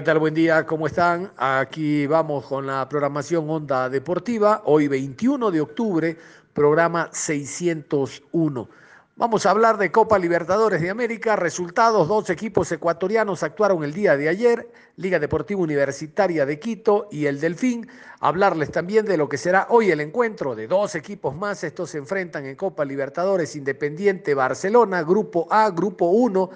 Buen día, ¿cómo están? Aquí vamos con la programación Onda Deportiva, hoy 21 de octubre, programa 601. Vamos a hablar de Copa Libertadores de América. Resultados, dos equipos ecuatorianos actuaron el día de ayer, Liga Deportiva Universitaria de Quito y el Delfín. Hablarles también de lo que será hoy el encuentro de dos equipos más. Estos se enfrentan en Copa Libertadores Independiente Barcelona, Grupo A, Grupo 1.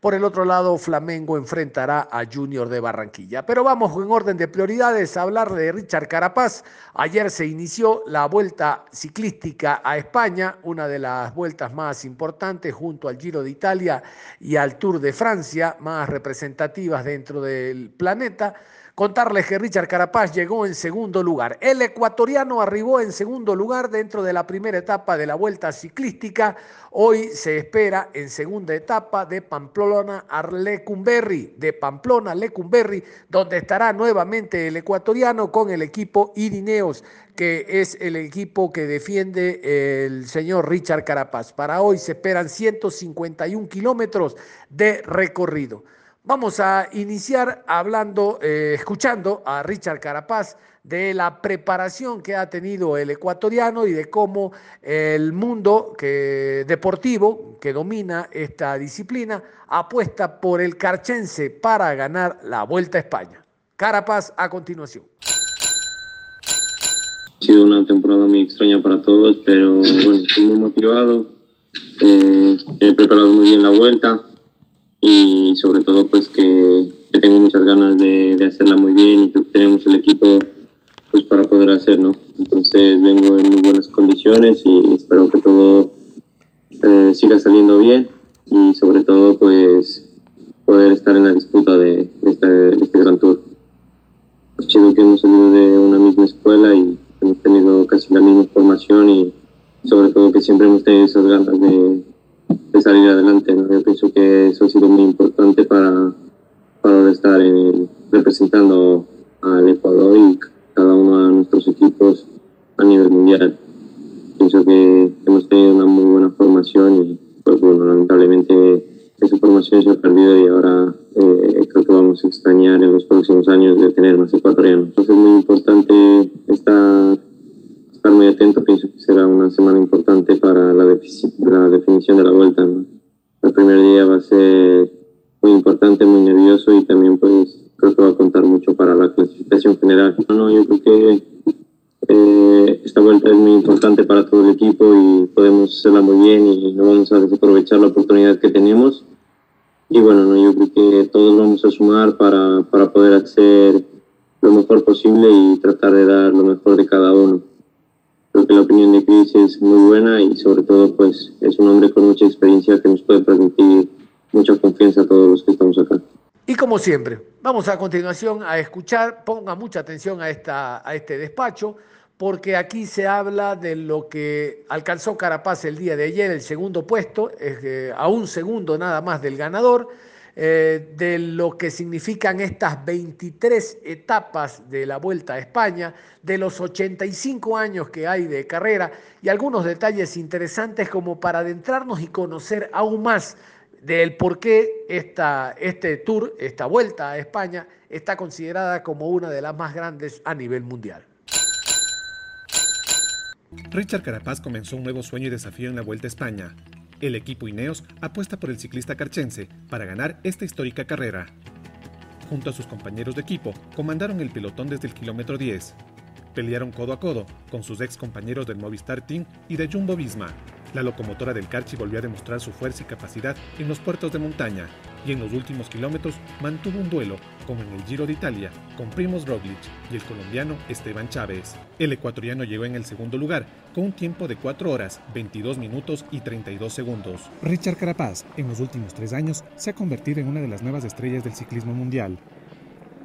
Por el otro lado, Flamengo enfrentará a Junior de Barranquilla. Pero vamos en orden de prioridades a hablar de Richard Carapaz. Ayer se inició la vuelta ciclística a España, una de las vueltas más importantes junto al Giro de Italia y al Tour de Francia, más representativas dentro del planeta. Contarles que Richard Carapaz llegó en segundo lugar. El ecuatoriano arribó en segundo lugar dentro de la primera etapa de la vuelta ciclística. Hoy se espera en segunda etapa de Pamplona a Lecumberri, de Pamplona a Lecumberri, donde estará nuevamente el ecuatoriano con el equipo Irineos, que es el equipo que defiende el señor Richard Carapaz. Para hoy se esperan 151 kilómetros de recorrido. Vamos a iniciar hablando, eh, escuchando a Richard Carapaz de la preparación que ha tenido el ecuatoriano y de cómo el mundo que, deportivo que domina esta disciplina apuesta por el carchense para ganar la Vuelta a España. Carapaz a continuación. Ha sido una temporada muy extraña para todos, pero bueno, estoy muy motivado. Eh, he preparado muy bien la vuelta y sobre todo pues que, tengo muchas ganas de, hacerla muy bien y que tenemos el equipo pues para poder hacerlo. Entonces vengo en muy buenas condiciones y espero que todo eh, siga saliendo bien y sobre todo pues poder estar en la disputa de, este, este, gran tour. Es chido que hemos salido de una misma escuela y hemos tenido casi la misma formación y sobre todo que siempre hemos tenido esas ganas de, de salir adelante. Yo pienso que eso ha sido muy importante para, para estar representando vamos a continuación a escuchar, ponga mucha atención a, esta, a este despacho, porque aquí se habla de lo que alcanzó Carapaz el día de ayer, el segundo puesto, a un segundo nada más del ganador eh, de lo que significan estas 23 etapas de la Vuelta a España, de los 85 años que hay de carrera y algunos detalles interesantes como para adentrarnos y conocer aún más del por qué esta, este tour, esta Vuelta a España, está considerada como una de las más grandes a nivel mundial. Richard Carapaz comenzó un nuevo sueño y desafío en la Vuelta a España, el equipo Ineos apuesta por el ciclista carchense para ganar esta histórica carrera. Junto a sus compañeros de equipo, comandaron el pelotón desde el kilómetro 10. Pelearon codo a codo con sus ex compañeros del Movistar Team y de Jumbo Visma, la locomotora del Carchi volvió a demostrar su fuerza y capacidad en los puertos de montaña y en los últimos kilómetros mantuvo un duelo, como en el Giro de Italia, con Primoz Roglic y el colombiano Esteban Chávez. El ecuatoriano llegó en el segundo lugar con un tiempo de 4 horas, 22 minutos y 32 segundos. Richard Carapaz, en los últimos tres años, se ha convertido en una de las nuevas estrellas del ciclismo mundial.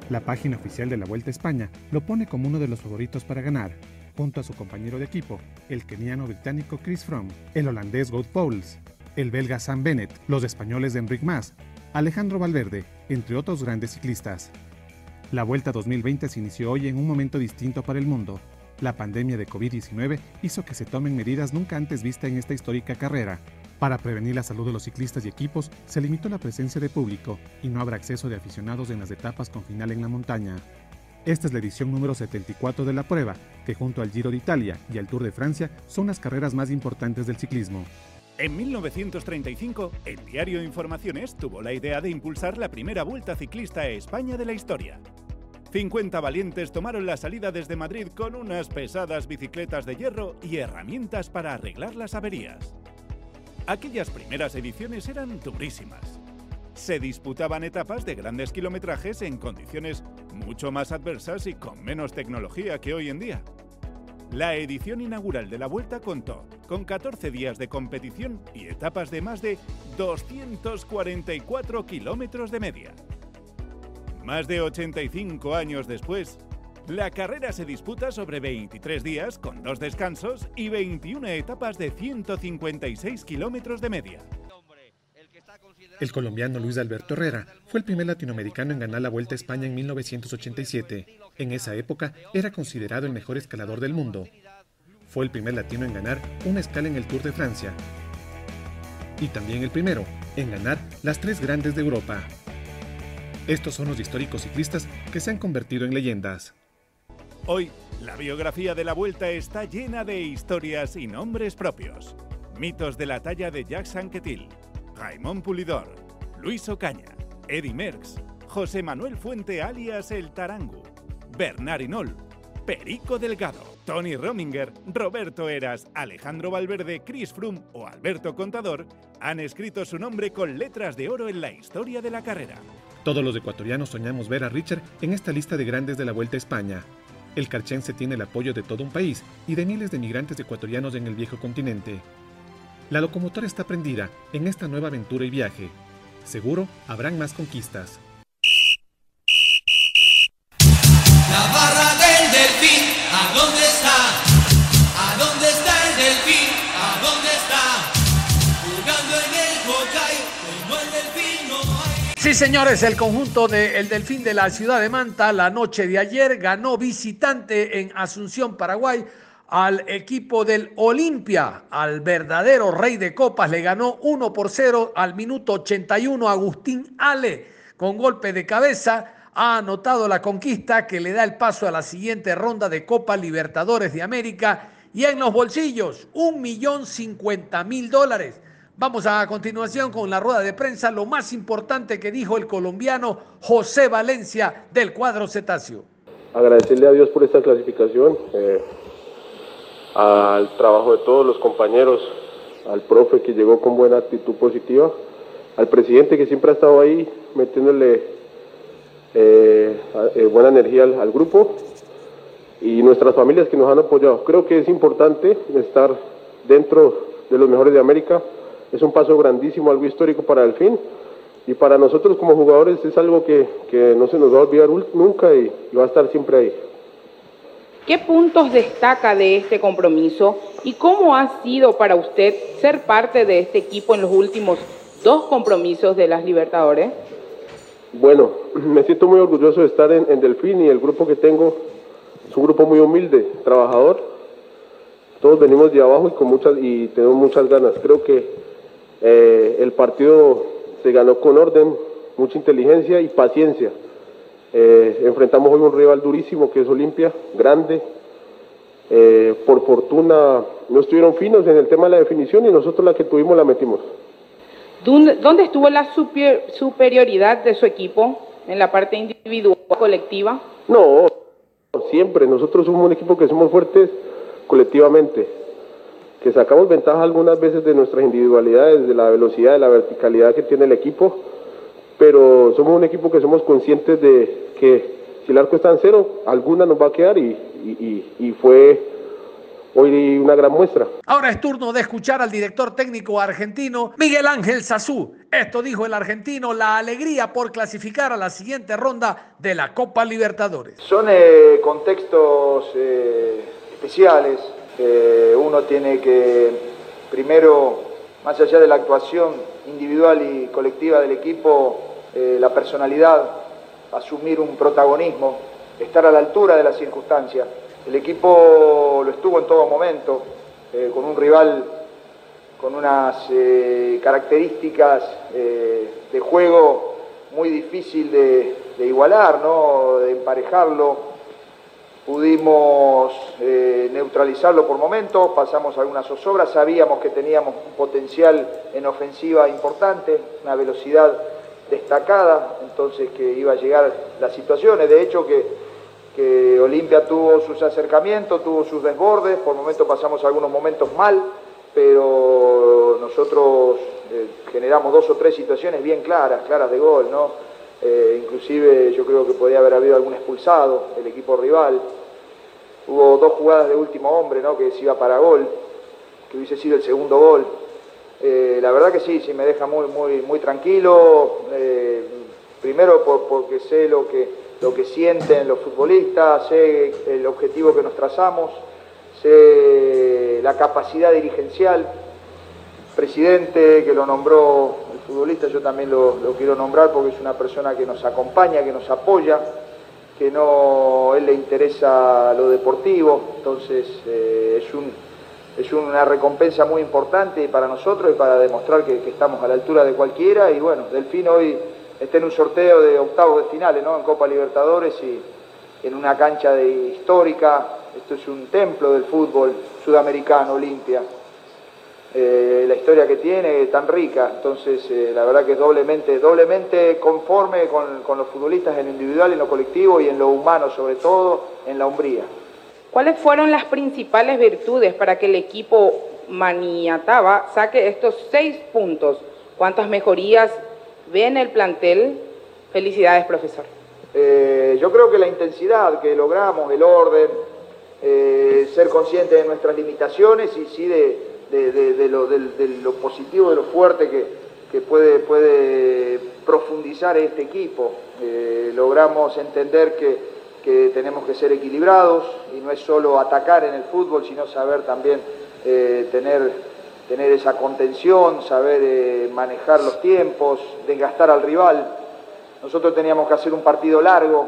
La página oficial de la Vuelta a España lo pone como uno de los favoritos para ganar, junto a su compañero de equipo, el keniano británico Chris Froome, el holandés Goat Pauls, el belga Sam Bennett, los españoles Enric Mas, Alejandro Valverde, entre otros grandes ciclistas. La Vuelta 2020 se inició hoy en un momento distinto para el mundo. La pandemia de COVID-19 hizo que se tomen medidas nunca antes vistas en esta histórica carrera. Para prevenir la salud de los ciclistas y equipos, se limitó la presencia de público y no habrá acceso de aficionados en las etapas con final en la montaña. Esta es la edición número 74 de la prueba, que junto al Giro de Italia y al Tour de Francia son las carreras más importantes del ciclismo. En 1935, el diario Informaciones tuvo la idea de impulsar la primera vuelta ciclista a España de la historia. 50 valientes tomaron la salida desde Madrid con unas pesadas bicicletas de hierro y herramientas para arreglar las averías. Aquellas primeras ediciones eran durísimas se disputaban etapas de grandes kilometrajes en condiciones mucho más adversas y con menos tecnología que hoy en día. La edición inaugural de la Vuelta contó con 14 días de competición y etapas de más de 244 kilómetros de media. Más de 85 años después, la carrera se disputa sobre 23 días con dos descansos y 21 etapas de 156 kilómetros de media. El colombiano Luis Alberto Herrera fue el primer latinoamericano en ganar la Vuelta a España en 1987. En esa época era considerado el mejor escalador del mundo. Fue el primer latino en ganar una escala en el Tour de Francia. Y también el primero en ganar las tres grandes de Europa. Estos son los históricos ciclistas que se han convertido en leyendas. Hoy, la biografía de la Vuelta está llena de historias y nombres propios. Mitos de la talla de Jacques Anquetil, Raimón Pulidor, Luis Ocaña, Eddie Merckx, José Manuel Fuente alias El Tarangu, Bernard Inol, Perico Delgado, Tony Rominger, Roberto Eras, Alejandro Valverde, Chris Froome o Alberto Contador han escrito su nombre con letras de oro en la historia de la carrera. Todos los ecuatorianos soñamos ver a Richard en esta lista de grandes de la Vuelta a España. El carchense tiene el apoyo de todo un país y de miles de migrantes ecuatorianos en el viejo continente. La locomotora está prendida en esta nueva aventura y viaje. Seguro habrán más conquistas. La barra del delfín, ¿a dónde está? ¿A dónde está el delfín? ¿A dónde está? Jugando en el como el delfín no hay. Sí, señores, el conjunto del Delfín de la ciudad de Manta la noche de ayer ganó visitante en Asunción, Paraguay al equipo del Olimpia, al verdadero rey de copas, le ganó 1 por 0 al minuto 81 Agustín Ale con golpe de cabeza. Ha anotado la conquista que le da el paso a la siguiente ronda de Copa Libertadores de América y en los bolsillos un millón cincuenta mil dólares. Vamos a continuación con la rueda de prensa, lo más importante que dijo el colombiano José Valencia del cuadro cetáceo. Agradecerle a Dios por esta clasificación. Eh al trabajo de todos los compañeros, al profe que llegó con buena actitud positiva, al presidente que siempre ha estado ahí metiéndole eh, eh, buena energía al, grupo y nuestras familias que nos han apoyado. Creo que es importante estar dentro de los mejores de América. Es un paso grandísimo, algo histórico para el fin. Y para nosotros como jugadores es algo que, no se nos va a olvidar nunca y va a estar siempre ahí. ¿Qué puntos destaca de este compromiso y cómo ha sido para usted ser parte de este equipo en los últimos dos compromisos de las Libertadores? Bueno, me siento muy orgulloso de estar en, Delfín y el grupo que tengo es un grupo muy humilde, trabajador. Todos venimos de abajo y, con muchas, y tenemos muchas ganas. Creo que eh, el partido se ganó con orden, mucha inteligencia y paciencia. Eh, enfrentamos hoy un rival durísimo que es Olimpia, grande. Eh, por fortuna no estuvieron finos en el tema de la definición y nosotros la que tuvimos la metimos. ¿Dónde estuvo la superioridad de su equipo en la parte individual colectiva? No, siempre. Nosotros somos un equipo que somos fuertes colectivamente, que sacamos ventaja algunas veces de nuestras individualidades, de la velocidad, de la verticalidad que tiene el equipo, pero somos un equipo que somos conscientes de que si el arco está en cero, alguna nos va a quedar y, fue hoy una gran muestra. Ahora es turno de escuchar al director técnico argentino Miguel Ángel Sazú. Esto dijo el argentino, la alegría por clasificar a la siguiente ronda de la Copa Libertadores. Son eh, contextos eh, especiales. Eh, uno tiene que, primero, más allá de la actuación individual y colectiva del equipo, la personalidad asumir un protagonismo, estar a la altura de las circunstancias. El equipo lo estuvo en todo momento, eh, con un rival con unas eh, características eh, de juego muy difícil de, igualar, ¿no? de emparejarlo. Pudimos neutralizarlo por momentos, pasamos algunas zozobras, sabíamos que teníamos un potencial en ofensiva importante, una velocidad destacada, entonces que iba a llegar las situaciones. De hecho, que, que Olimpia tuvo sus acercamientos, tuvo sus desbordes, por momentos pasamos algunos momentos mal, pero nosotros eh, generamos dos o tres situaciones bien claras, claras de gol, ¿no? Eh, inclusive yo creo que podía haber habido algún expulsado, el equipo rival. Hubo dos jugadas de último hombre, ¿no? Que se iba para gol, que hubiese sido el segundo gol. Eh, la verdad que sí, sí me deja muy, muy, tranquilo. primero porque sé lo que, lo que sienten los futbolistas, sé el objetivo que nos trazamos sé la capacidad dirigencial, presidente que lo nombró el futbolista, yo también lo, quiero nombrar porque es una persona que nos acompaña, que nos apoya, que no él le interesa lo deportivo, entonces eh, es, un, es una recompensa muy importante para nosotros y para demostrar que, estamos a la altura de cualquiera y bueno, Delfín hoy está en un sorteo de octavos de finales, ¿no? En Copa Libertadores y en una cancha de histórica, esto es un templo del fútbol sudamericano, Olimpia. Eh, la historia que tiene tan rica, entonces eh, la verdad que es doblemente, doblemente conforme con, los futbolistas en lo individual, en lo colectivo y en lo humano sobre todo, en la hombría. ¿Cuáles fueron las principales virtudes para que el equipo maniataba saque estos seis puntos? ¿Cuántas mejorías ve en el plantel? Felicidades, profesor. Eh, yo creo que la intensidad que logramos, el orden, eh, ser conscientes de nuestras limitaciones y sí de, lo, positivo, de lo fuerte que, puede, puede, profundizar este equipo. Eh, logramos entender que, tenemos que ser equilibrados y no es solo atacar en el fútbol, sino saber también tener, tener esa contención, saber manejar los tiempos, desgastar al rival. Nosotros teníamos que hacer un partido largo,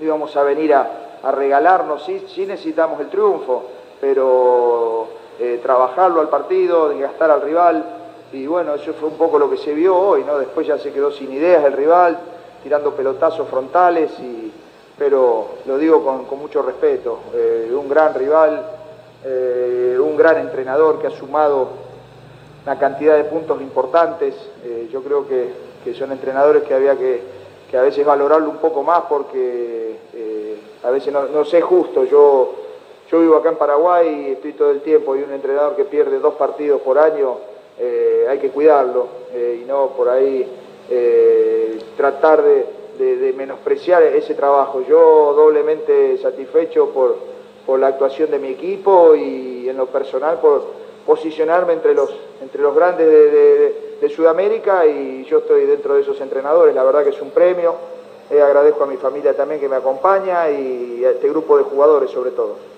íbamos a venir a, regalarnos, sí, sí, necesitamos el triunfo, pero eh, trabajarlo al partido, desgastar al rival, y bueno, eso fue un poco lo que se vio hoy, ¿no? Después ya se quedó sin ideas el rival, tirando pelotazos frontales, y, pero lo digo con, mucho respeto, eh, un gran rival, eh, un gran entrenador que ha sumado una cantidad de puntos importantes, yo creo que que son entrenadores que había que, a veces valorarlo un poco más porque eh, a veces no, sé justo. Yo, yo vivo acá en Paraguay y estoy todo el tiempo y un entrenador que pierde dos partidos por año, eh, hay que cuidarlo eh, y no por ahí tratar de, menospreciar ese trabajo. Yo doblemente satisfecho por, por la actuación de mi equipo y en lo personal por posicionarme entre los, entre los grandes de, Sudamérica y yo estoy dentro de esos entrenadores, la verdad que es un premio. Eh, agradezco a mi familia también que me acompaña y a este grupo de jugadores sobre todo.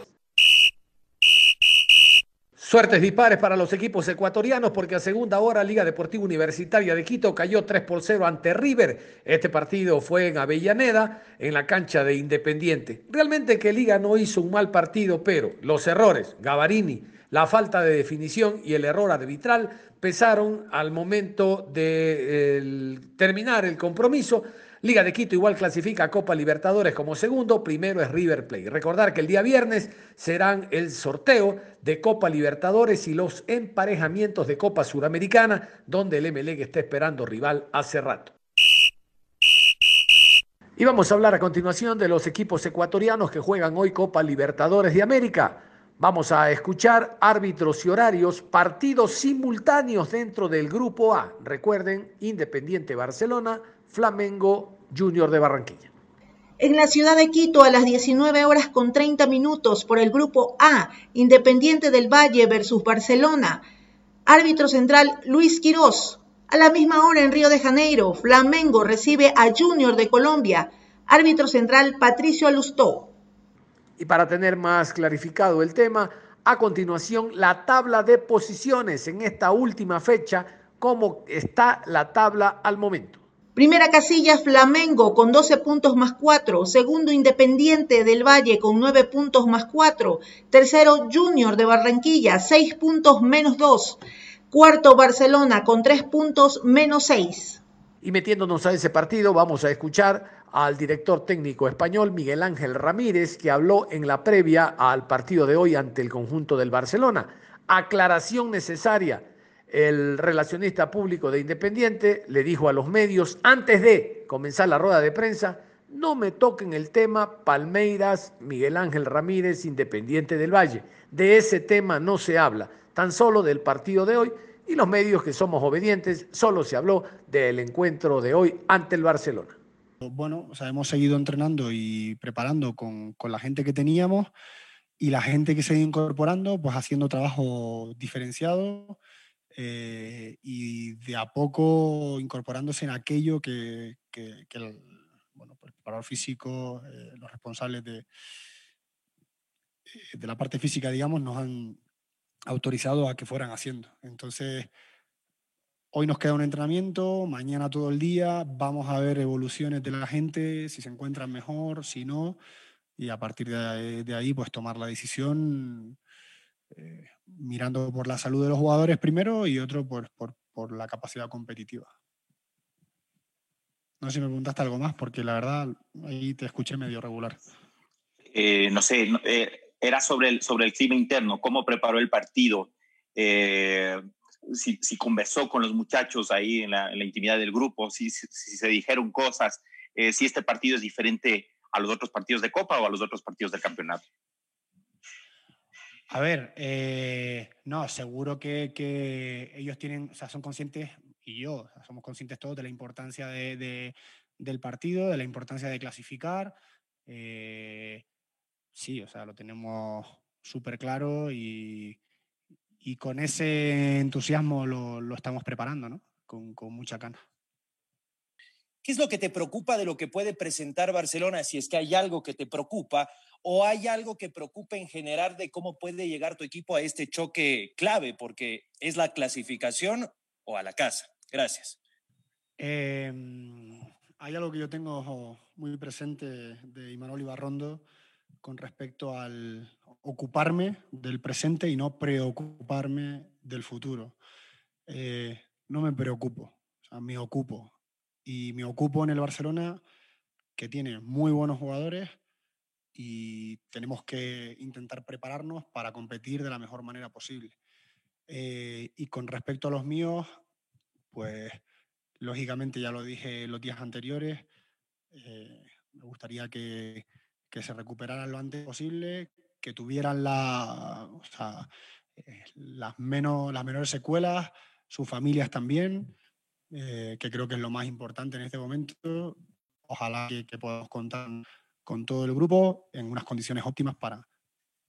Suertes dispares para los equipos ecuatorianos porque a segunda hora Liga Deportiva Universitaria de Quito cayó 3 por 0 ante River. Este partido fue en Avellaneda, en la cancha de Independiente. Realmente que Liga no hizo un mal partido, pero los errores, Gavarini, la falta de definición y el error arbitral pesaron al momento de terminar el compromiso. Liga de Quito igual clasifica a Copa Libertadores como segundo, primero es River Plate. Recordar que el día viernes serán el sorteo de Copa Libertadores y los emparejamientos de Copa Suramericana, donde el MLEG está esperando rival hace rato. Y vamos a hablar a continuación de los equipos ecuatorianos que juegan hoy Copa Libertadores de América. Vamos a escuchar árbitros y horarios, partidos simultáneos dentro del Grupo A. Recuerden, Independiente Barcelona, Flamengo, Junior de Barranquilla. En la ciudad de Quito a las 19 horas con 30 minutos por el Grupo A, Independiente del Valle versus Barcelona. Árbitro central Luis Quirós. A la misma hora en Río de Janeiro, Flamengo recibe a Junior de Colombia. Árbitro central Patricio Alustó. Y para tener más clarificado el tema, a continuación la tabla de posiciones en esta última fecha, cómo está la tabla al momento. Primera casilla Flamengo con 12 puntos más 4. Segundo Independiente del Valle con 9 puntos más 4. Tercero Junior de Barranquilla, 6 puntos menos 2. Cuarto Barcelona con 3 puntos menos 6. Y metiéndonos a ese partido, vamos a escuchar al director técnico español Miguel Ángel Ramírez, que habló en la previa al partido de hoy ante el conjunto del Barcelona. Aclaración necesaria el relacionista público de Independiente le dijo a los medios, antes de comenzar la rueda de prensa, no me toquen el tema Palmeiras, Miguel Ángel Ramírez, Independiente del Valle. De ese tema no se habla, tan solo del partido de hoy y los medios que somos obedientes, solo se habló del encuentro de hoy ante el Barcelona. Bueno, hemos seguido entrenando y preparando con, con la gente que teníamos y la gente que se ha ido incorporando, pues haciendo trabajo diferenciado eh, y de a poco incorporándose en aquello que, el, bueno, pues preparador físico, eh, los responsables de, eh, de la parte física, digamos, nos han autorizado a que fueran haciendo. Entonces, hoy nos queda un entrenamiento, mañana todo el día, vamos a ver evoluciones de la gente, si se encuentran mejor, si no, y a partir de, ahí, pues tomar la decisión mirando por la salud de los jugadores primero y otro por, por, la capacidad competitiva. No sé si me preguntaste algo más, porque la verdad ahí te escuché medio regular. Eh, no sé, eh, era sobre el, sobre el clima interno, cómo preparó el partido, eh, si, si, conversó con los muchachos ahí en la, intimidad del grupo, si, si, se dijeron cosas, si este partido es diferente a los otros partidos de Copa o a los otros partidos del campeonato. A ver, eh, no, seguro que, ellos tienen, o sea, son conscientes, y yo, somos conscientes todos de la importancia de, del partido, de la importancia de clasificar. Eh, sí, o sea, lo tenemos súper claro y, y, con ese entusiasmo lo, estamos preparando, ¿no? Con mucha cana. ¿Qué es lo que te preocupa de lo que puede presentar Barcelona? Si es que hay algo que te preocupa o hay algo que preocupe en general de cómo puede llegar tu equipo a este choque clave, porque es la clasificación o a la casa. Gracias. Em, hay algo que yo tengo muy presente de Imanol Ibarrondo con respecto al ocuparme del presente y no preocuparme del futuro. Eh, no me preocupo, o sea, me ocupo y me ocupo en el Barcelona, que tiene muy buenos jugadores y tenemos que intentar prepararnos para competir de la mejor manera posible. Eh, y con respecto a los míos, pues lógicamente ya lo dije los días anteriores, eh, me gustaría que, que, se recuperaran lo antes posible, que tuvieran la, eh, las, menos, las menores secuelas, sus familias también, eh, que creo que es lo más importante en este momento. Ojalá que, podamos contar con todo el grupo en unas condiciones óptimas para,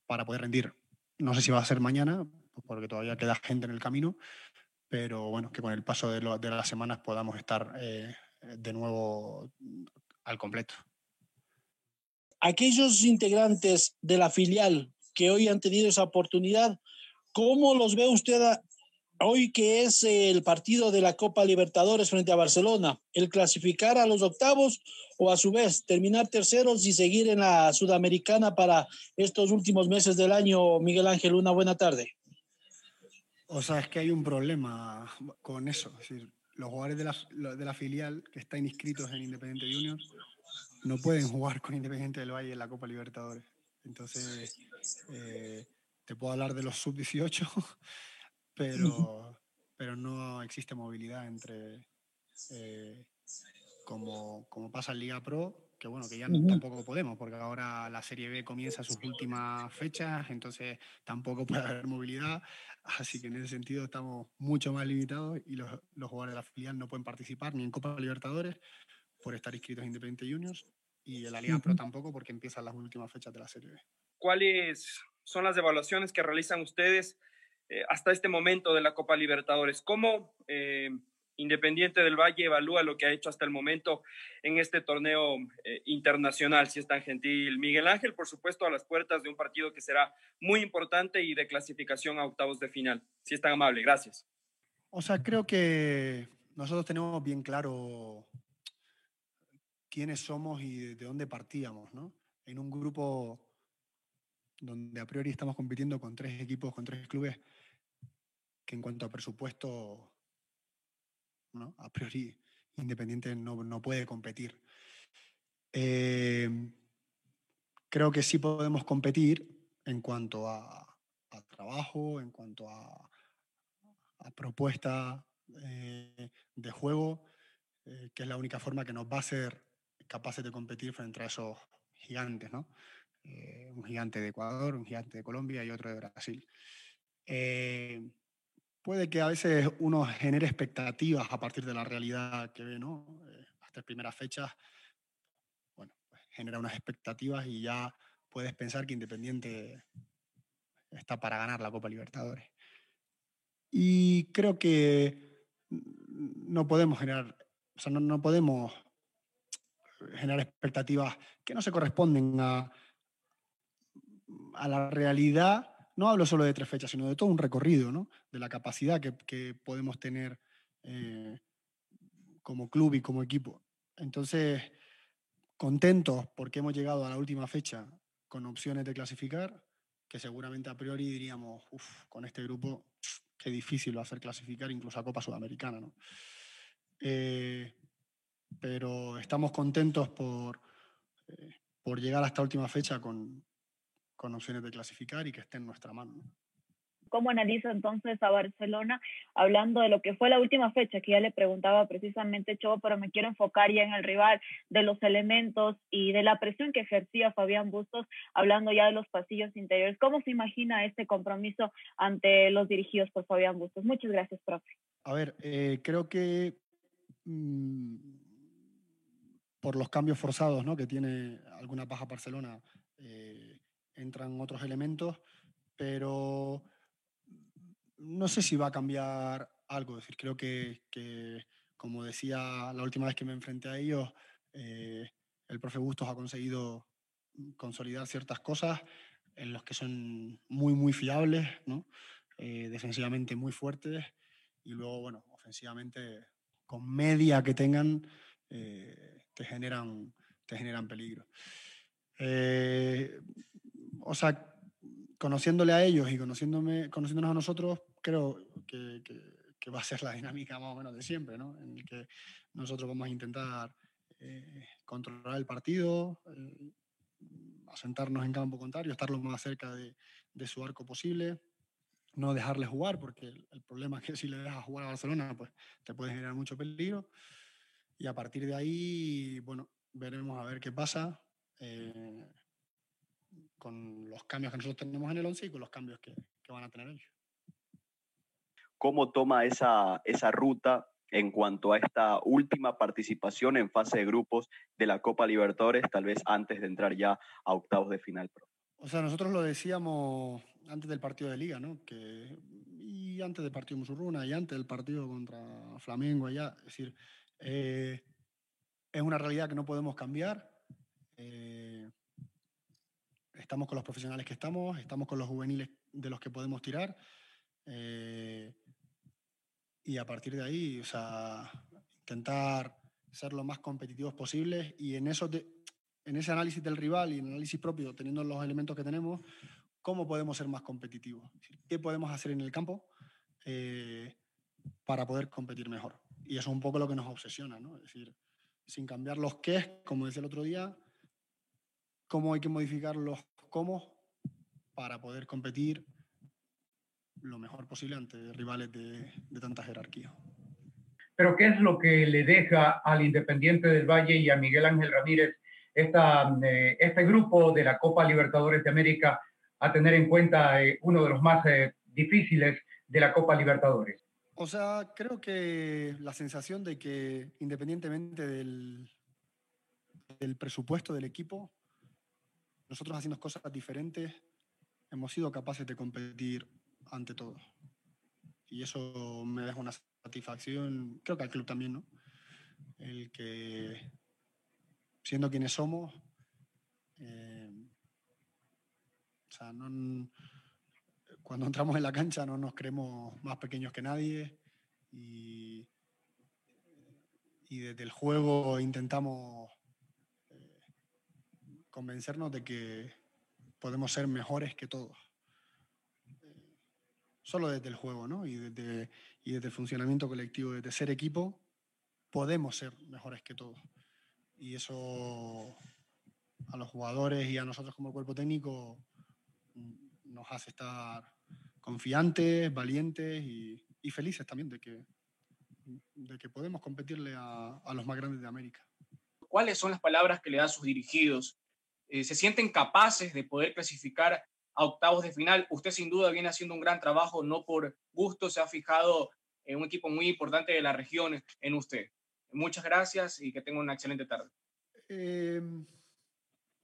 para poder rendir. No sé si va a ser mañana, porque todavía queda gente en el camino, pero bueno, que con el paso de, las semanas podamos estar eh, de nuevo al completo. Aquellos integrantes de la filial que hoy han tenido esa oportunidad, ¿cómo los ve usted hoy que es el partido de la Copa Libertadores frente a Barcelona, el clasificar a los octavos o a su vez terminar terceros y seguir en la Sudamericana para estos últimos meses del año, Miguel Ángel, una buena tarde. O sea, es que hay un problema con eso. Es decir, los jugadores de la, de la filial que están inscritos en Independiente Junior no pueden jugar con Independiente del Valle en la Copa Libertadores. Entonces, eh, te puedo hablar de los sub-18 pero, pero no existe movilidad entre, eh, como, como, pasa en Liga Pro, que bueno, que ya tampoco podemos, porque ahora la Serie B comienza sus últimas fechas, entonces tampoco puede haber movilidad, así que en ese sentido estamos mucho más limitados y los, los jugadores de la filial no pueden participar ni en Copa Libertadores por estar inscritos en Independiente Juniors y en la Liga Pro tampoco porque empiezan las últimas fechas de la Serie B. ¿Cuáles son las evaluaciones que realizan ustedes eh, hasta este momento de la Copa Libertadores. ¿Cómo eh, Independiente del Valle evalúa lo que ha hecho hasta el momento en este torneo eh, internacional, si es tan gentil? Miguel Ángel, por supuesto, a las puertas de un partido que será muy importante y de clasificación a octavos de final. Si es tan amable, gracias. O sea, creo que nosotros tenemos bien claro quiénes somos y de dónde partíamos, ¿no? En un grupo donde a priori estamos compitiendo con tres equipos, con tres clubes, que en cuanto a presupuesto, a priori Independiente no, no puede competir. Eh, creo que sí podemos competir en cuanto a, trabajo, en cuanto a, propuesta eh, de juego, eh, que es la única forma que nos va a ser capaces de competir frente a esos gigantes, ¿no? Un gigante de Ecuador, un gigante de Colombia y otro de Brasil. Puede que a veces uno genere expectativas a partir de la realidad que ve, ¿no? hasta primeras fechas, bueno, pues genera unas expectativas y ya puedes pensar que Independiente está para ganar la Copa Libertadores. Y creo que no podemos generar, o sea, no, podemos generar expectativas que no se corresponden a, a la realidad. No hablo solo de tres fechas, sino de todo un recorrido, ¿no? de la capacidad que, podemos tener eh, como club y como equipo. Entonces, contentos porque hemos llegado a la última fecha con opciones de clasificar, que seguramente a priori diríamos, uff, con este grupo qué difícil va a ser clasificar incluso a Copa Sudamericana. ¿no? Eh, pero estamos contentos por, eh, por llegar a esta última fecha con, con, opciones de clasificar y que esté en nuestra mano. ¿Cómo analiza entonces a Barcelona hablando de lo que fue la última fecha, que ya le preguntaba precisamente Chobo, pero me quiero enfocar ya en el rival, de los elementos y de la presión que ejercía Fabián Bustos, hablando ya de los pasillos interiores? ¿Cómo se imagina este compromiso ante los dirigidos por Fabián Bustos? Muchas gracias, profe. A ver, eh, creo que mm, por los cambios forzados ¿no? que tiene alguna baja Barcelona, eh, entran otros elementos, pero no sé si va a cambiar algo. Es decir, creo que, como decía la última vez que me enfrenté a ellos, eh, el profe Bustos ha conseguido consolidar ciertas cosas en los que son muy, muy fiables, ¿no? Eh, defensivamente muy fuertes y luego, bueno, ofensivamente con media que tengan eh, te, generan, te generan peligro. O sea, conociéndole a ellos y conociéndome, conociéndonos a nosotros, creo que, va a ser la dinámica más o menos de siempre, ¿no? en el que nosotros vamos a intentar eh, controlar el partido, eh, asentarnos en campo contrario, estar lo más cerca de, su arco posible, no dejarle jugar, porque el, problema es que si le dejas jugar a Barcelona, pues te puede generar mucho peligro. Y a partir de ahí, bueno, veremos a ver qué pasa. Eh, con los cambios que nosotros tenemos en el 11 y con los cambios que, que van a tener ellos. ¿Cómo toma esa, esa ruta en cuanto a esta última participación en fase de grupos de la Copa Libertadores, tal vez antes de entrar ya a octavos de final? O sea, nosotros lo decíamos antes del partido de Liga, ¿no? Que, y antes del partido Musurruna y antes del partido contra Flamengo allá. Es decir, eh, es una realidad que no podemos cambiar. Eh, estamos con los profesionales que estamos, estamos con los juveniles de los que podemos tirar. Eh, y a partir de ahí, o sea, intentar ser lo más competitivos posibles y en, eso en ese análisis del rival y en el análisis propio, teniendo los elementos que tenemos, cómo podemos ser más competitivos, qué podemos hacer en el campo eh, para poder competir mejor. Y eso es un poco lo que nos obsesiona, ¿no? Es decir, sin cambiar los qué, como decía el otro día, cómo hay que modificar los cómo para poder competir lo mejor posible ante rivales de, tanta jerarquía. Pero ¿qué es lo que le deja al Independiente del Valle y a Miguel Ángel Ramírez esta, eh, este grupo de la Copa Libertadores de América a tener en cuenta eh, uno de los más eh, difíciles de la Copa Libertadores? O sea, creo que la sensación de que independientemente del, del presupuesto del equipo, nosotros haciendo cosas diferentes, hemos sido capaces de competir ante todo. Y eso me deja una satisfacción, creo que al club también, ¿no? El que, siendo quienes somos, eh, cuando entramos en la cancha no nos creemos más pequeños que nadie y desde el juego intentamos convencernos de que podemos ser mejores que todos. Solo desde el juego, ¿no? Y desde, y desde el funcionamiento colectivo, desde ser equipo, podemos ser mejores que todos. Y eso a los jugadores y a nosotros como cuerpo técnico nos hace estar confiantes, valientes y, felices también de que, de que podemos competirle a, a, los más grandes de América. ¿Cuáles son las palabras que le da sus dirigidos? Eh, ¿Se sienten capaces de poder clasificar a octavos de final? Usted sin duda viene haciendo un gran trabajo, no por gusto, se ha fijado en un equipo muy importante de la región en usted. Muchas gracias y que tenga una excelente tarde. Eh,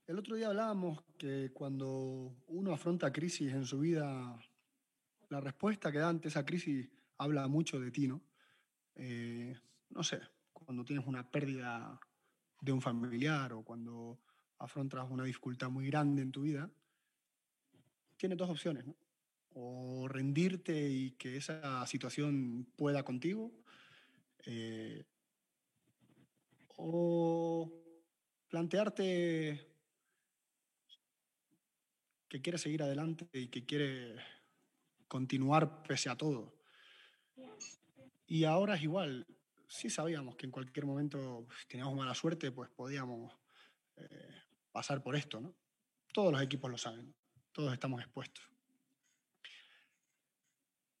el otro día hablábamos que cuando uno afronta crisis en su vida, la respuesta que da ante esa crisis habla mucho de ti, ¿no? Eh, no sé, cuando tienes una pérdida de un familiar o cuando afrontas una dificultad muy grande en tu vida, tienes dos opciones, ¿no? O rendirte y que esa situación pueda contigo, eh, o plantearte que quiere seguir adelante y que quiere continuar pese a todo. Y ahora es igual. Sí sabíamos que en cualquier momento teníamos mala suerte, pues podíamos eh, pasar por esto, ¿no? Todos los equipos lo saben, todos estamos expuestos.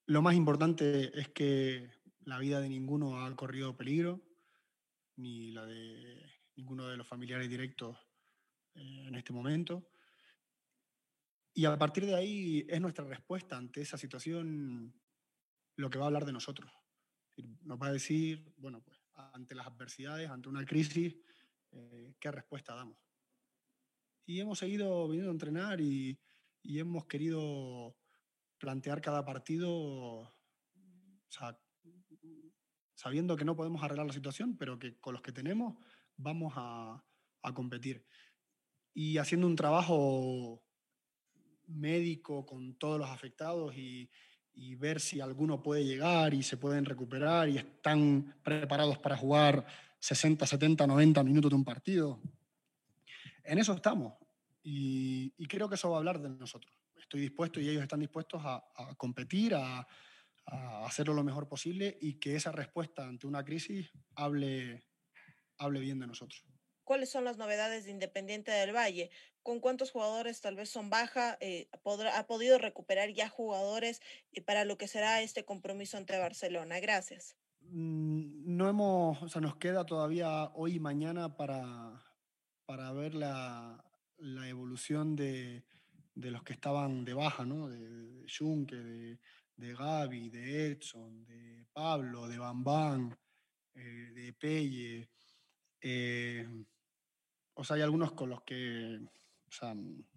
Lo más importante es que la vida de ninguno ha corrido peligro, ni la de ninguno de los familiares directos eh, en este momento. Y a partir de ahí es nuestra respuesta ante esa situación lo que va a hablar de nosotros. Nos va a decir, bueno, pues ante las adversidades, ante una crisis, eh, qué respuesta damos. Y hemos seguido viniendo a entrenar y, y hemos querido plantear cada partido sabiendo que no podemos arreglar la situación, pero que con los que tenemos vamos a, a competir. Y haciendo un trabajo médico con todos los afectados y, y, ver si alguno puede llegar y se pueden recuperar y están preparados para jugar 60, 70, 90 minutos de un partido. En eso estamos y, y creo que eso va a hablar de nosotros. Estoy dispuesto y ellos están dispuestos a, a competir, a, a, hacerlo lo mejor posible y que esa respuesta ante una crisis hable, hable bien de nosotros cuáles son las novedades de Independiente del Valle, con cuántos jugadores tal vez son baja, eh, podrá, ha podido recuperar ya jugadores eh, para lo que será este compromiso ante Barcelona. Gracias. Mm, no hemos, o sea, nos queda todavía hoy y mañana para, para ver la, evolución de, los que estaban de baja, ¿no? De, de de, Gaby, de Edson, de Pablo, de Bambán, eh, de Pelle. Eh, o sea, hay algunos con los que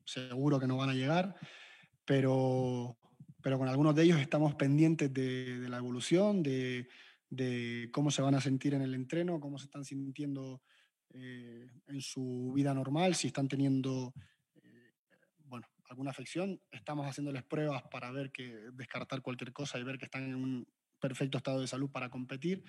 seguro que no van a llegar, pero, con algunos de ellos estamos pendientes de, de la evolución, de, de, cómo se van a sentir en el entreno, cómo se están sintiendo eh, en su vida normal, si están teniendo eh, bueno, alguna afección. Estamos haciéndoles pruebas para ver que descartar cualquier cosa y ver que están en un perfecto estado de salud para competir.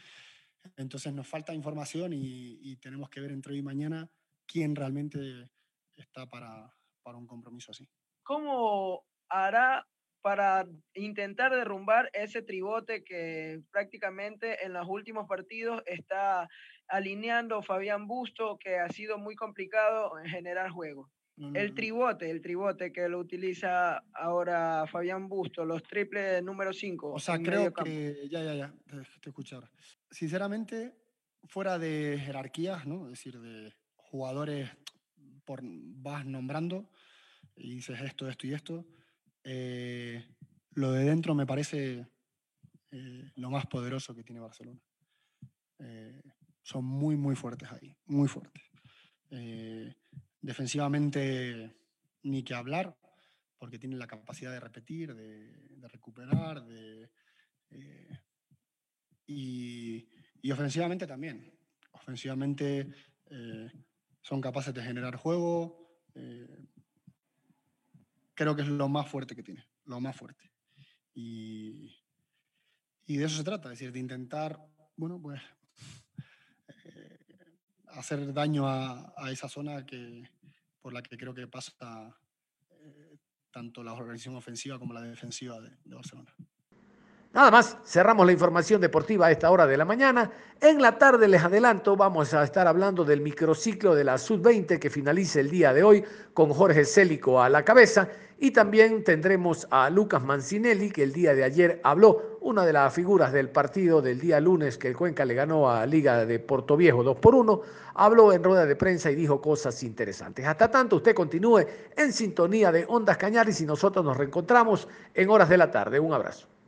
Entonces nos falta información y, tenemos que ver entre hoy y mañana quién realmente está para, para un compromiso así. ¿Cómo hará para intentar derrumbar ese tribote que prácticamente en los últimos partidos está alineando Fabián Busto, que ha sido muy complicado en generar juego. El tribote, el tribote que lo utiliza ahora Fabián Busto, los triples número 5. O sea, creo que, ya, ya, ya, te, te escuchar. Sinceramente, fuera de jerarquías, ¿no? Es decir, de jugadores por, vas nombrando y dices esto, esto y esto. Eh, lo de dentro me parece eh, lo más poderoso que tiene Barcelona. Eh, son muy, muy fuertes ahí, muy fuertes. Eh, defensivamente, ni que hablar, porque tienen la capacidad de repetir, de, recuperar, de, eh, y, y, ofensivamente también. Ofensivamente eh, son capaces de generar juego. Creo que es lo más fuerte que tiene, lo más fuerte. Y, y de eso se trata, es decir, de intentar, bueno, pues hacer daño a, esa zona que, por la que creo que pasa eh, tanto la organización ofensiva como la defensiva de, de Barcelona. Nada más, cerramos la información deportiva a esta hora de la mañana. En la tarde les adelanto, vamos a estar hablando del microciclo de la Sub-20 que finaliza el día de hoy con Jorge Célico a la cabeza y también tendremos a Lucas Mancinelli que el día de ayer habló, una de las figuras del partido del día lunes que el Cuenca le ganó a Liga de Portoviejo 2 por 1, habló en rueda de prensa y dijo cosas interesantes. Hasta tanto usted continúe en sintonía de Ondas Cañaris y nosotros nos reencontramos en horas de la tarde. Un abrazo.